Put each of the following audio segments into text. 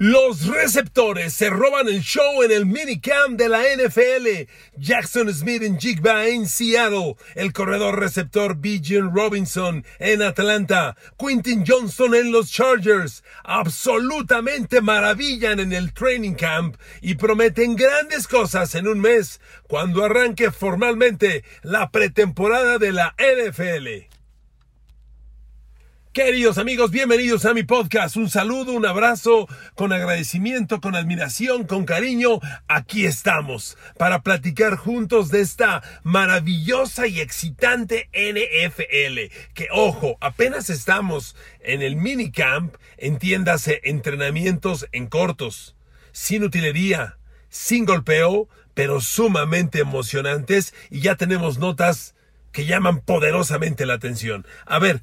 Los receptores se roban el show en el minicamp de la NFL. Jackson Smith en Jigba en Seattle. El corredor receptor Bijan Robinson en Atlanta. Quintin Johnson en los Chargers. Absolutamente maravillan en el training camp y prometen grandes cosas en un mes cuando arranque formalmente la pretemporada de la NFL. Queridos amigos, bienvenidos a mi podcast. Un saludo, un abrazo, con agradecimiento, con admiración, con cariño. Aquí estamos para platicar juntos de esta maravillosa y excitante NFL. Que ojo, apenas estamos en el minicamp, entiéndase, entrenamientos en cortos, sin utilería, sin golpeo, pero sumamente emocionantes y ya tenemos notas que llaman poderosamente la atención. A ver,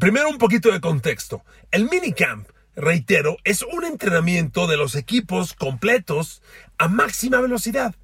Primero un poquito de contexto. El minicamp, reitero, es un entrenamiento de los equipos completos a máxima velocidad.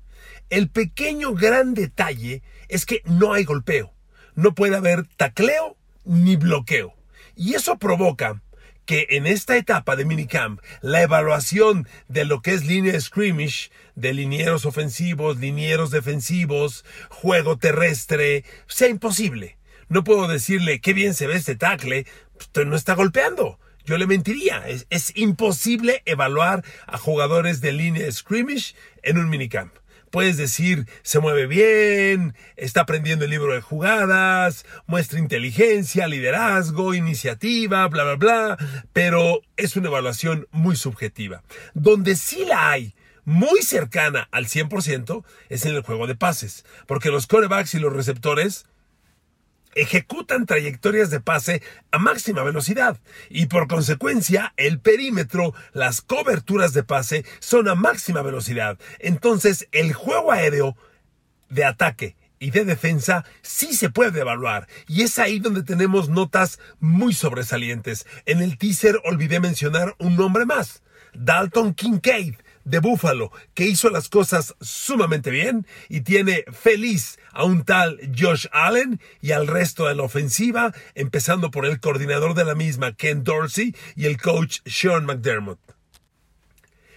El pequeño gran detalle es que no hay golpeo. No puede haber tacleo ni bloqueo. Y eso provoca que en esta etapa de minicamp la evaluación de lo que es línea de scrimmage, de linieros ofensivos, linieros defensivos, juego terrestre, sea imposible. No puedo decirle qué bien se ve este tackle, usted no está golpeando. Yo le mentiría. Es, imposible evaluar a jugadores de línea scrimmage en un minicamp. Puedes decir, se mueve bien, está aprendiendo el libro de jugadas, muestra inteligencia, liderazgo, iniciativa, bla, bla, bla, pero es una evaluación muy subjetiva. Donde sí la hay, muy cercana al 100%, es en el juego de pases, porque los corebacks y los receptores ejecutan trayectorias de pase a máxima velocidad y por consecuencia el perímetro, las coberturas de pase son a máxima velocidad. Entonces el juego aéreo de ataque y de defensa sí se puede evaluar y es ahí donde tenemos notas muy sobresalientes. En el teaser olvidé mencionar un nombre más, Dalton Kincaid de Buffalo, que hizo las cosas sumamente bien y tiene feliz a un tal Josh Allen y al resto de la ofensiva, empezando por el coordinador de la misma, Ken Dorsey, y el coach Sean McDermott.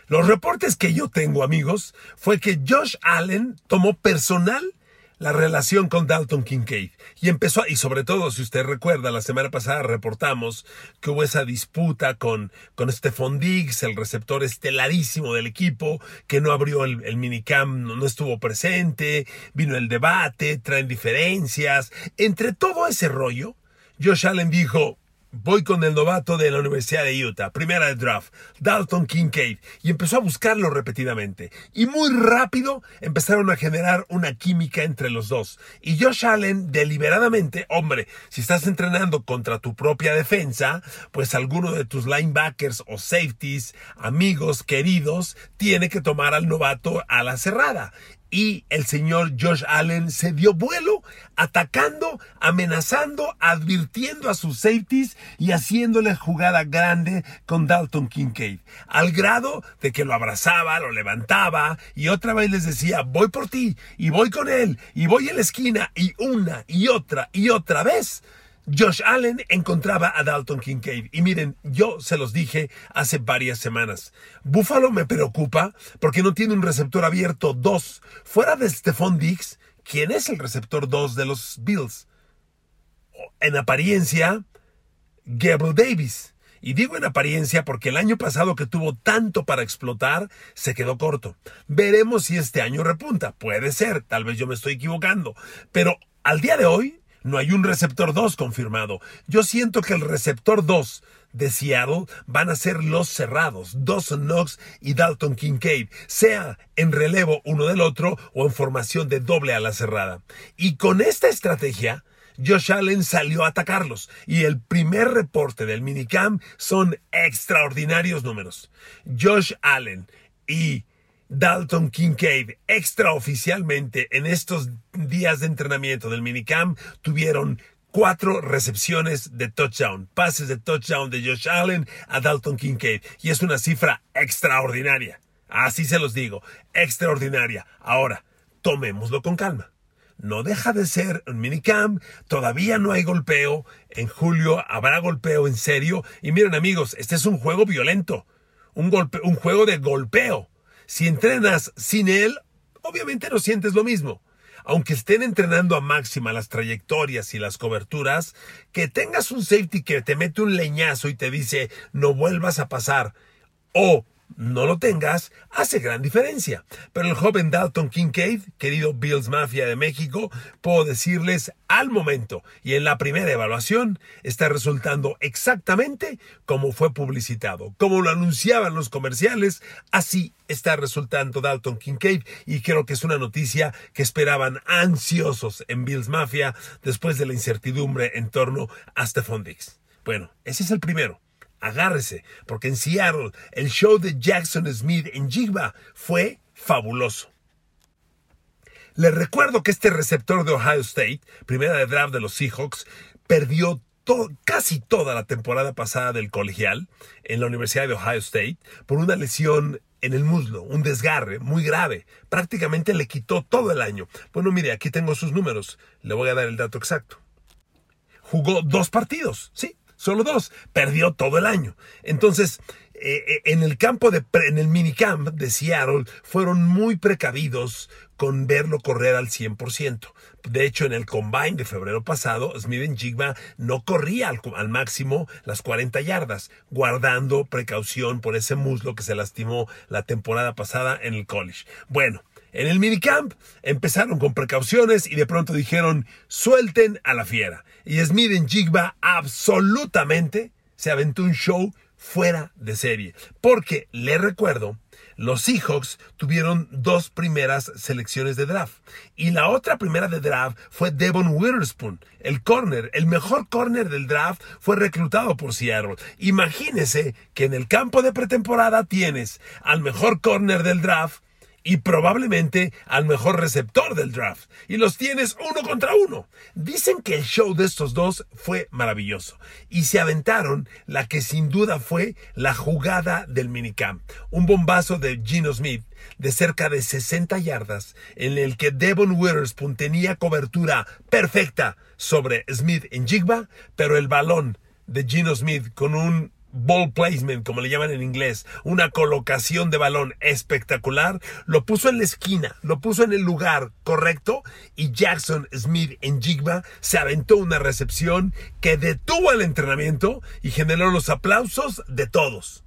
Los reportes que yo tengo, amigos, fue que Josh Allen tomó personal la relación con Dalton Kincaid. Y empezó, y sobre todo, si usted recuerda, la semana pasada reportamos que hubo esa disputa con, con Stephon Diggs, el receptor estelarísimo del equipo, que no abrió el, el minicam, no, no estuvo presente, vino el debate, traen diferencias. Entre todo ese rollo, Josh Allen dijo, voy con el novato de la Universidad de Utah, primera de draft, Dalton Kincaid, y empezó a buscarlo repetidamente. Y muy rápido empezaron a generar una química entre los dos. Y Josh Allen, deliberadamente, hombre, si estás entrenando contra tu propia defensa, pues alguno de tus linebackers o safeties, amigos, queridos, tiene que tomar al novato a la cerrada y el señor Josh Allen se dio vuelo atacando, amenazando, advirtiendo a sus safeties y haciéndole jugada grande con Dalton Kincaid, al grado de que lo abrazaba, lo levantaba y otra vez les decía, voy por ti y voy con él y voy en la esquina y una y otra y otra vez Josh Allen encontraba a Dalton Kincaid. Y miren, yo se los dije hace varias semanas. Buffalo me preocupa porque no tiene un receptor abierto 2. Fuera de Stephon Diggs, ¿quién es el receptor 2 de los Bills? En apariencia, Gabriel Davis. Y digo en apariencia porque el año pasado que tuvo tanto para explotar, se quedó corto. Veremos si este año repunta. Puede ser, tal vez yo me estoy equivocando. Pero al día de hoy, no hay un receptor 2 confirmado. Yo siento que el receptor 2 de Seattle van a ser los cerrados, Dawson Knox y Dalton Kincaid, sea en relevo uno del otro o en formación de doble a la cerrada. Y con esta estrategia, Josh Allen salió a atacarlos y el primer reporte del minicam son extraordinarios números. Josh Allen y Dalton Kincaid extraoficialmente en estos días de entrenamiento del minicamp tuvieron cuatro recepciones de touchdown, pases de touchdown de Josh Allen a Dalton Kincaid y es una cifra extraordinaria. Así se los digo, extraordinaria. Ahora, tomémoslo con calma. No deja de ser un minicamp, todavía no hay golpeo, en julio habrá golpeo en serio y miren amigos, este es un juego violento un, golpe, un juego de golpeo. Si entrenas sin él, obviamente no sientes lo mismo. Aunque estén entrenando a máxima las trayectorias y las coberturas, que tengas un safety que te mete un leñazo y te dice no vuelvas a pasar. O no lo tengas, hace gran diferencia. Pero el joven Dalton Kincaid, querido Bills Mafia de México, puedo decirles al momento y en la primera evaluación está resultando exactamente como fue publicitado, como lo anunciaban los comerciales, así está resultando Dalton Kincaid y creo que es una noticia que esperaban ansiosos en Bills Mafia después de la incertidumbre en torno a Stephon Diggs. Bueno, ese es el primero agárrese, porque en Seattle el show de Jackson Smith en Jigba fue fabuloso. Les recuerdo que este receptor de Ohio State, primera de draft de los Seahawks, perdió casi toda la temporada pasada del colegial en la Universidad de Ohio State por una lesión en el muslo, un desgarre muy grave. Prácticamente le quitó todo el año. Bueno, mire, aquí tengo sus números. Le voy a dar el dato exacto. Jugó dos partidos, sí, solo dos, perdió todo el año. Entonces, eh, eh, en el campo de, en el minicamp de Seattle, fueron muy precavidos con verlo correr al 100%. De hecho, en el combine de febrero pasado, Smith Jigma no corría al, al, máximo las 40 yardas, guardando precaución por ese muslo que se lastimó la temporada pasada en el college. Bueno, en el minicamp empezaron con precauciones y de pronto dijeron suelten a la fiera. Y Smith en Jigba absolutamente se aventó un show fuera de serie. Porque, le recuerdo, los Seahawks tuvieron dos primeras selecciones de draft. Y la otra primera de draft fue Devon Witherspoon, el corner, el mejor corner del draft, fue reclutado por Seattle. Imagínese que en el campo de pretemporada tienes al mejor corner del draft y probablemente al mejor receptor del draft. Y los tienes uno contra uno. Dicen que el show de estos dos fue maravilloso. Y se aventaron la que sin duda fue la jugada del minicamp. Un bombazo de Gino Smith de cerca de 60 yardas en el que Devon Witherspoon tenía cobertura perfecta sobre Smith en Jigba, pero el balón de Gino Smith con un ball placement, como le llaman en inglés, una colocación de balón espectacular, lo puso en la esquina, lo puso en el lugar correcto y Jackson Smith en Jigba se aventó una recepción que detuvo el entrenamiento y generó los aplausos de todos.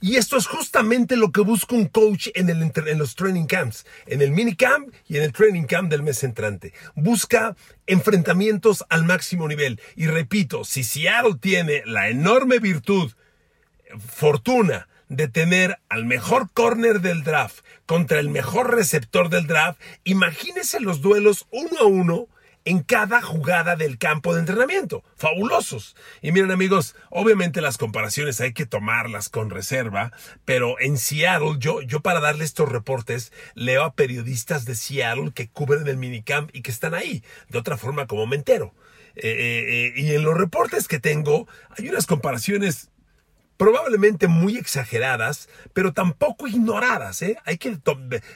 Y esto es justamente lo que busca un coach en, el, en los training camps, en el minicamp y en el training camp del mes entrante. Busca enfrentamientos al máximo nivel. Y repito, si Seattle tiene la enorme virtud, fortuna, de tener al mejor corner del draft contra el mejor receptor del draft, imagínese los duelos uno a uno en cada jugada del campo de entrenamiento. Fabulosos. Y miren amigos, obviamente las comparaciones hay que tomarlas con reserva, pero en Seattle, yo, yo para darle estos reportes, leo a periodistas de Seattle que cubren el minicamp y que están ahí. De otra forma, como me entero. Eh, eh, eh, y en los reportes que tengo, hay unas comparaciones probablemente muy exageradas, pero tampoco ignoradas. Hay que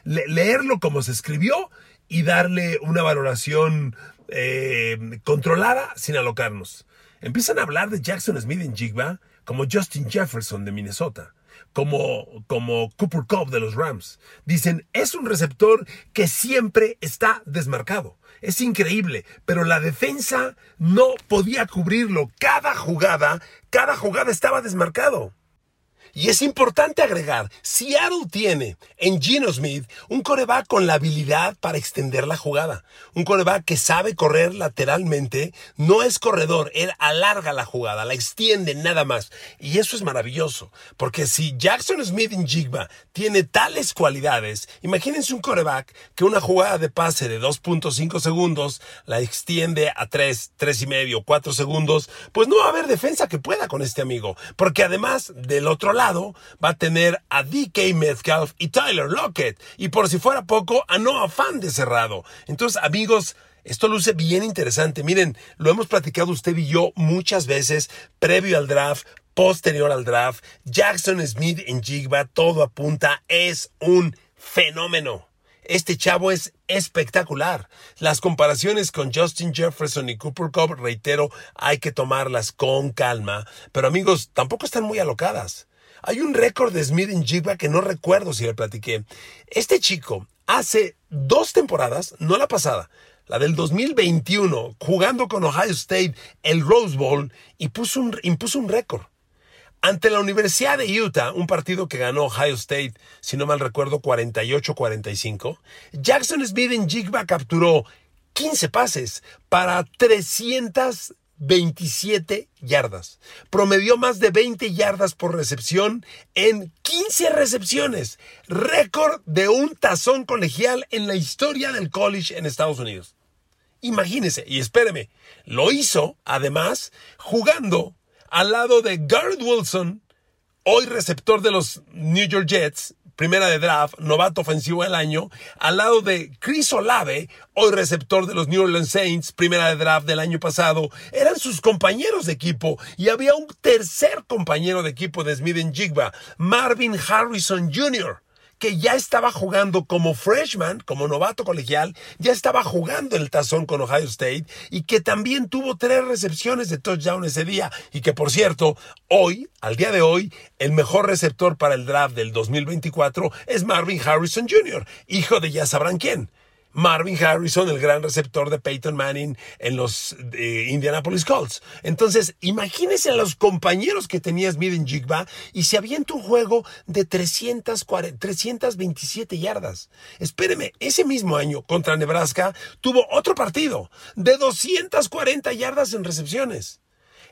leerlo como se escribió y darle una valoración eh, controlada sin alocarnos. Empiezan a hablar de Jackson Smith en Jigba como Justin Jefferson de Minnesota, como, como Cooper Cup de los Rams. Dicen, es un receptor que siempre está desmarcado. Es increíble, pero la defensa no podía cubrirlo. Cada jugada, cada jugada estaba desmarcado. Y es importante agregar, Seattle tiene en Gino Smith un coreback con la habilidad para extender la jugada. Un coreback que sabe correr lateralmente, no es corredor, él alarga la jugada, la extiende nada más. Y eso es maravilloso, porque si Jackson Smith en Jigba tiene tales cualidades, imagínense un coreback que una jugada de pase de 2.5 segundos la extiende a 3, 3 y medio, 4 segundos, pues no va a haber defensa que pueda con este amigo, porque además del otro lado, va a tener a DK Metcalf y Tyler Lockett. Y por si fuera poco, a Noah Fan de cerrado. Entonces, amigos, esto luce bien interesante. Miren, lo hemos platicado usted y yo muchas veces previo al draft, posterior al draft. Jackson Smith en Jigba, todo apunta, es un fenómeno. Este chavo es espectacular. Las comparaciones con Justin Jefferson y Cooper Cup, reitero, hay que tomarlas con calma. Pero amigos, tampoco están muy alocadas. Hay un récord de Smith en Jigba que no recuerdo si le platiqué. Este chico hace dos temporadas, no la pasada, la del 2021, jugando con Ohio State el Rose Bowl y puso un, impuso un récord. Ante la Universidad de Utah, un partido que ganó Ohio State, si no mal recuerdo, 48-45, Jackson Smith en Jigba capturó 15 pases para 327 yardas. Promedió más de 20 yardas por recepción en 15 recepciones. Récord de un tazón colegial en la historia del college en Estados Unidos. Imagínese, y espéreme, lo hizo además jugando al lado de Garrett Wilson, hoy receptor de los New York Jets, primera de draft, novato ofensivo del año, al lado de Chris Olave, hoy receptor de los New Orleans Saints, primera de draft del año pasado, eran sus compañeros de equipo y había un tercer compañero de equipo de Smith en Jigba, Marvin Harrison Jr que ya estaba jugando como freshman, como novato colegial, ya estaba jugando el tazón con Ohio State y que también tuvo tres recepciones de touchdown ese día y que por cierto, hoy, al día de hoy, el mejor receptor para el draft del 2024 es Marvin Harrison Jr., hijo de ya sabrán quién. Marvin Harrison, el gran receptor de Peyton Manning en los eh, Indianapolis Colts. Entonces, imagínense a los compañeros que tenía Smith en Jigba y se avienta un juego de 327 yardas. Espéreme, ese mismo año contra Nebraska tuvo otro partido de 240 yardas en recepciones.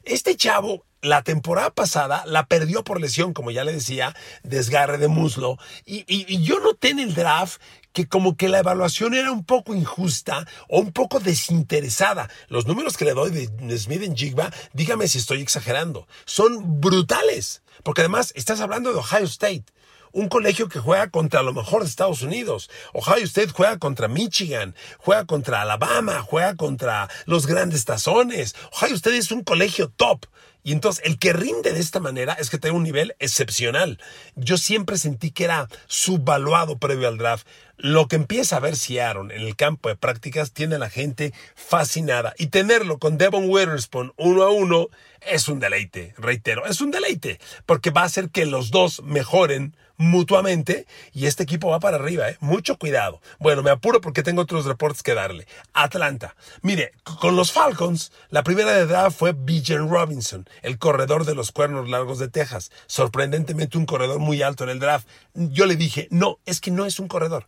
Este chavo, la temporada pasada, la perdió por lesión, como ya le decía, desgarre de muslo. Y, y yo noté en el draft que como que la evaluación era un poco injusta o un poco desinteresada. Los números que le doy de Smith en Jigba, dígame si estoy exagerando, son brutales. Porque además estás hablando de Ohio State un colegio que juega contra lo mejor de Estados Unidos. Ohio State juega contra Michigan, juega contra Alabama, juega contra los grandes tazones. Ohio State es un colegio top. Y entonces el que rinde de esta manera es que tiene un nivel excepcional. Yo siempre sentí que era subvaluado previo al draft. Lo que empieza a ver Aaron en el campo de prácticas tiene a la gente fascinada. Y tenerlo con Devon Witherspoon uno a uno es un deleite, reitero, es un deleite, porque va a hacer que los dos mejoren mutuamente y este equipo va para arriba, ¿eh? Mucho cuidado. Bueno, me apuro porque tengo otros reportes que darle. Atlanta. Mire, con los Falcons, la primera de edad fue Bijan Robinson, el corredor de los cuernos largos de Texas. Sorprendentemente un corredor muy alto en el draft. Yo le dije, no, es que no es un corredor.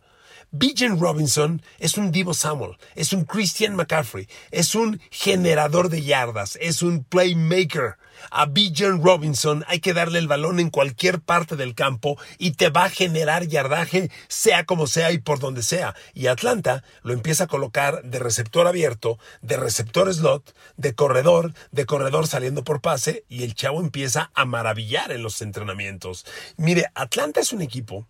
Bijan Robinson es un Divo Samuel, es un Christian McCaffrey, es un generador de yardas, es un playmaker. A Bijan Robinson hay que darle el balón en cualquier parte del campo y te va a generar yardaje, sea como sea y por donde sea. Y Atlanta lo empieza a colocar de receptor abierto, de receptor slot, de corredor, de corredor saliendo por pase y el chavo empieza a maravillar en los entrenamientos. Mire, Atlanta es un equipo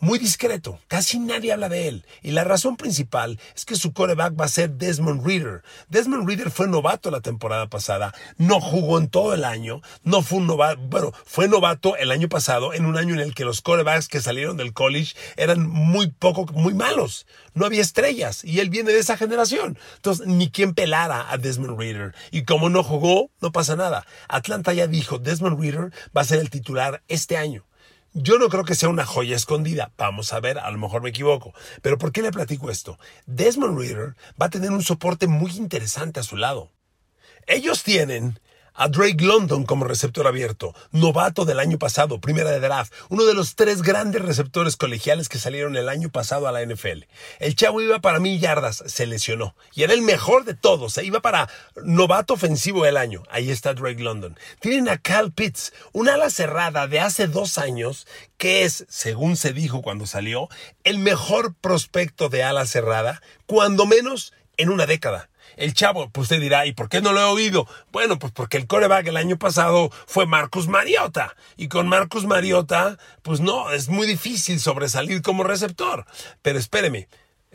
muy discreto, casi nadie habla de él. Y la razón principal es que su coreback va a ser Desmond Reader. Desmond Reader fue novato la temporada pasada, no jugó en todo el año, no fue un novato, bueno, fue novato el año pasado, en un año en el que los corebacks que salieron del college eran muy poco, muy malos. No había estrellas y él viene de esa generación. Entonces, ni quien pelara a Desmond Reader. Y como no jugó, no pasa nada. Atlanta ya dijo, Desmond Reader va a ser el titular este año. Yo no creo que sea una joya escondida. Vamos a ver, a lo mejor me equivoco. Pero ¿por qué le platico esto? Desmond Reader va a tener un soporte muy interesante a su lado. Ellos tienen a Drake London como receptor abierto, novato del año pasado, primera de draft, uno de los tres grandes receptores colegiales que salieron el año pasado a la NFL. El chavo iba para mil yardas, se lesionó y era el mejor de todos, se iba para novato ofensivo del año. Ahí está Drake London. Tienen a Cal Pitts, un ala cerrada de hace dos años que es, según se dijo cuando salió, el mejor prospecto de ala cerrada, cuando menos en una década. El chavo, pues usted dirá, ¿y por qué no lo he oído? Bueno, pues porque el coreback el año pasado fue Marcus Mariota. Y con Marcus Mariota, pues no, es muy difícil sobresalir como receptor. Pero espéreme,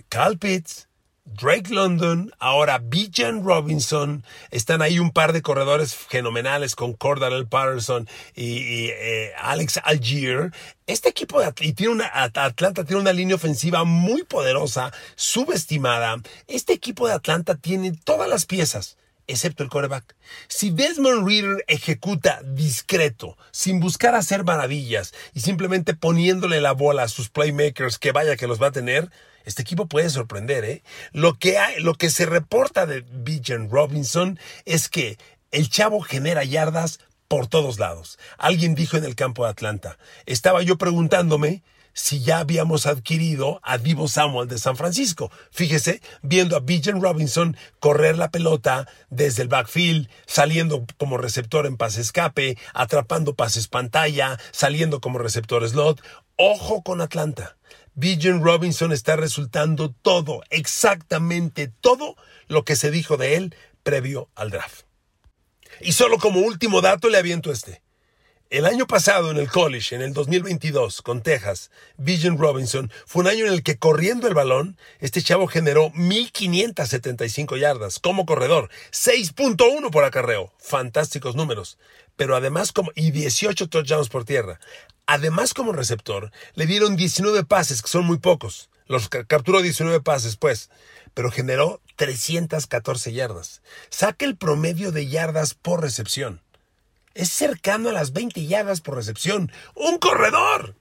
Cal Pitts, Drake London, ahora Bijan Robinson, están ahí un par de corredores fenomenales con Cordarel Patterson y, eh, Alex Algier. Este equipo de tiene una, Atlanta tiene una línea ofensiva muy poderosa, subestimada. Este equipo de Atlanta tiene todas las piezas excepto el coreback. Si Desmond Reader ejecuta discreto, sin buscar hacer maravillas y simplemente poniéndole la bola a sus playmakers, que vaya que los va a tener, este equipo puede sorprender, ¿eh? Lo que, lo que se reporta de Bijan Robinson es que el chavo genera yardas por todos lados. Alguien dijo en el campo de Atlanta, estaba yo preguntándome si ya habíamos adquirido a Divo Samuel de San Francisco. Fíjese, viendo a Bijan Robinson correr la pelota desde el backfield, saliendo como receptor en pase escape, atrapando pases pantalla, saliendo como receptor slot. Ojo con Atlanta. Bijan Robinson está resultando todo, exactamente todo lo que se dijo de él previo al draft. Y solo como último dato le aviento este. El año pasado en el college, en el 2022, con Texas, Bijan Robinson, fue un año en el que corriendo el balón, este chavo generó 1.575 yardas como corredor, 6.1 por acarreo, fantásticos números, pero además como, y 18 touchdowns por tierra. Además como receptor, le dieron 19 pases, que son muy pocos. Los capturó 19 pases, pues, pero generó 314 yardas. Saca el promedio de yardas por recepción es cercano a las 20 yardas por recepción. ¡Un corredor!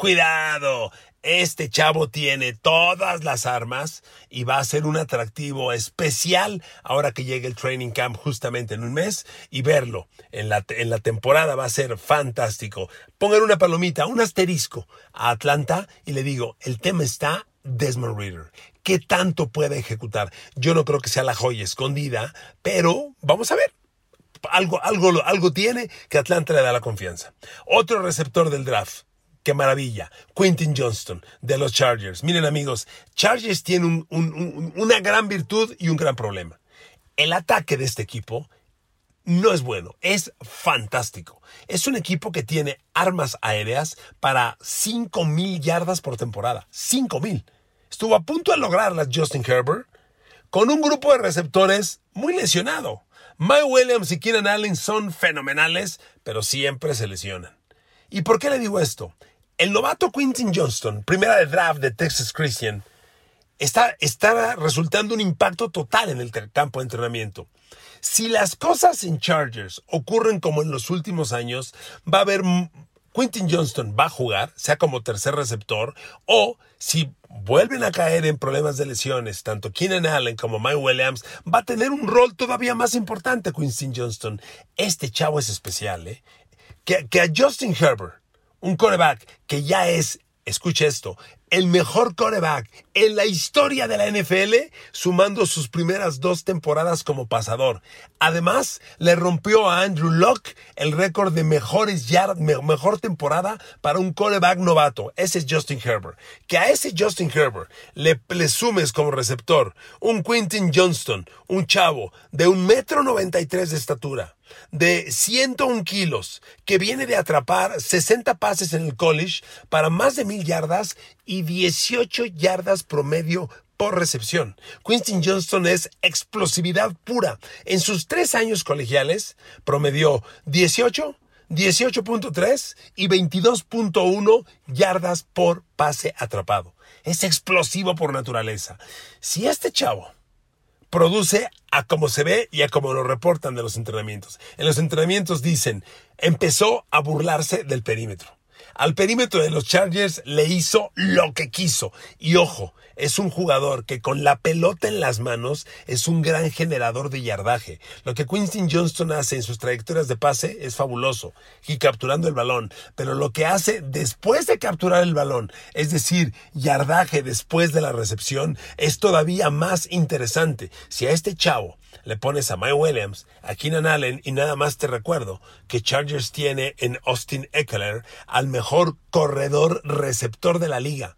Cuidado, este chavo tiene todas las armas y va a ser un atractivo especial ahora que llegue el training camp justamente en un mes y verlo en la, en la temporada va a ser fantástico. Pongan una palomita, un asterisco a Atlanta y le digo, el tema está Desmond Reader. ¿Qué tanto puede ejecutar? Yo no creo que sea la joya escondida, pero vamos a ver algo, algo, algo tiene que Atlanta le da la confianza. Otro receptor del draft. Qué maravilla. Quentin Johnston de los Chargers. Miren amigos, Chargers tiene una gran virtud y un gran problema. El ataque de este equipo no es bueno, es fantástico. Es un equipo que tiene armas aéreas para 5.000 yardas por temporada. 5.000. Estuvo a punto de lograrlas Justin Herbert con un grupo de receptores muy lesionado. Mike Williams y Keenan Allen son fenomenales, pero siempre se lesionan. ¿Y por qué le digo esto? El novato Quintin Johnston, primera de draft de Texas Christian, está, resultando un impacto total en el campo de entrenamiento. Si las cosas en Chargers ocurren como en los últimos años, va a haber Quintin Johnston va a jugar, sea como tercer receptor, o si vuelven a caer en problemas de lesiones, tanto Keenan Allen como Mike Williams, va a tener un rol todavía más importante Quintin Johnston. Este chavo es especial, ¿eh? Que, que a Justin Herbert, un coreback que ya es, escuche esto, el mejor coreback en la historia de la NFL, sumando sus primeras dos temporadas como pasador. Además, le rompió a Andrew Locke el récord de mejores yardas, mejor temporada para un coreback novato. Ese es Justin Herbert. Que a ese Justin Herbert le, le sumes como receptor un Quintin Johnston, un chavo de un metro noventa y tres de estatura de 101 kilos que viene de atrapar 60 pases en el college para más de mil yardas y 18 yardas promedio por recepción. Quincy Johnston es explosividad pura. En sus tres años colegiales promedió 18, 18.3 y 22.1 yardas por pase atrapado. Es explosivo por naturaleza. Si este chavo produce a como se ve y a como lo reportan de los entrenamientos. En los entrenamientos dicen, empezó a burlarse del perímetro. Al perímetro de los Chargers le hizo lo que quiso. Y ojo, es un jugador que con la pelota en las manos es un gran generador de yardaje. Lo que Quincy Johnston hace en sus trayectorias de pase es fabuloso, y capturando el balón. Pero lo que hace después de capturar el balón, es decir, yardaje después de la recepción, es todavía más interesante. Si a este chavo le pones a Mike Williams, a Keenan Allen y nada más te recuerdo que Chargers tiene en Austin Eckler al mejor corredor receptor de la liga.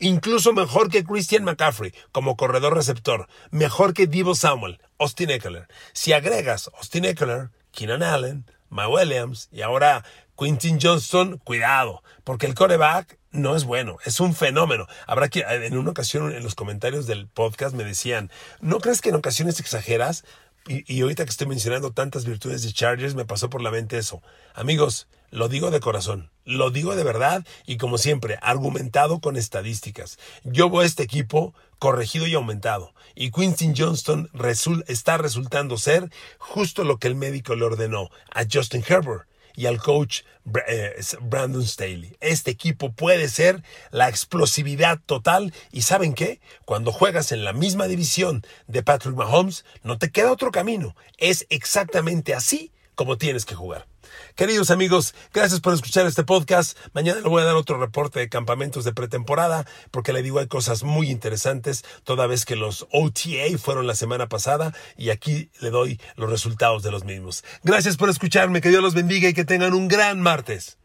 Incluso mejor que Christian McCaffrey como corredor receptor. Mejor que Divo Samuel, Austin Eckler. Si agregas Austin Eckler, Keenan Allen, Mike Williams y ahora Quintin Johnston, cuidado, porque el coreback no es bueno, es un fenómeno. Habrá que, en una ocasión en los comentarios del podcast me decían, ¿no crees que en ocasiones exageras? Y, y ahorita que estoy mencionando tantas virtudes de Chargers, me pasó por la mente eso. Amigos, Lo digo de corazón, lo digo de verdad y como siempre, argumentado con estadísticas. Yo veo a este equipo corregido y aumentado. Y Quincy Johnston está resultando ser justo lo que el médico le ordenó a Justin Herbert y al coach eh, Brandon Staley. Este equipo puede ser la explosividad total y ¿saben qué? Cuando juegas en la misma división de Patrick Mahomes, no te queda otro camino. Es exactamente así como tienes que jugar. Queridos amigos, gracias por escuchar este podcast. Mañana le voy a dar otro reporte de campamentos de pretemporada, porque le digo hay cosas muy interesantes, toda vez que los OTA fueron la semana pasada y aquí le doy los resultados de los mismos. Gracias por escucharme, que Dios los bendiga y que tengan un gran martes.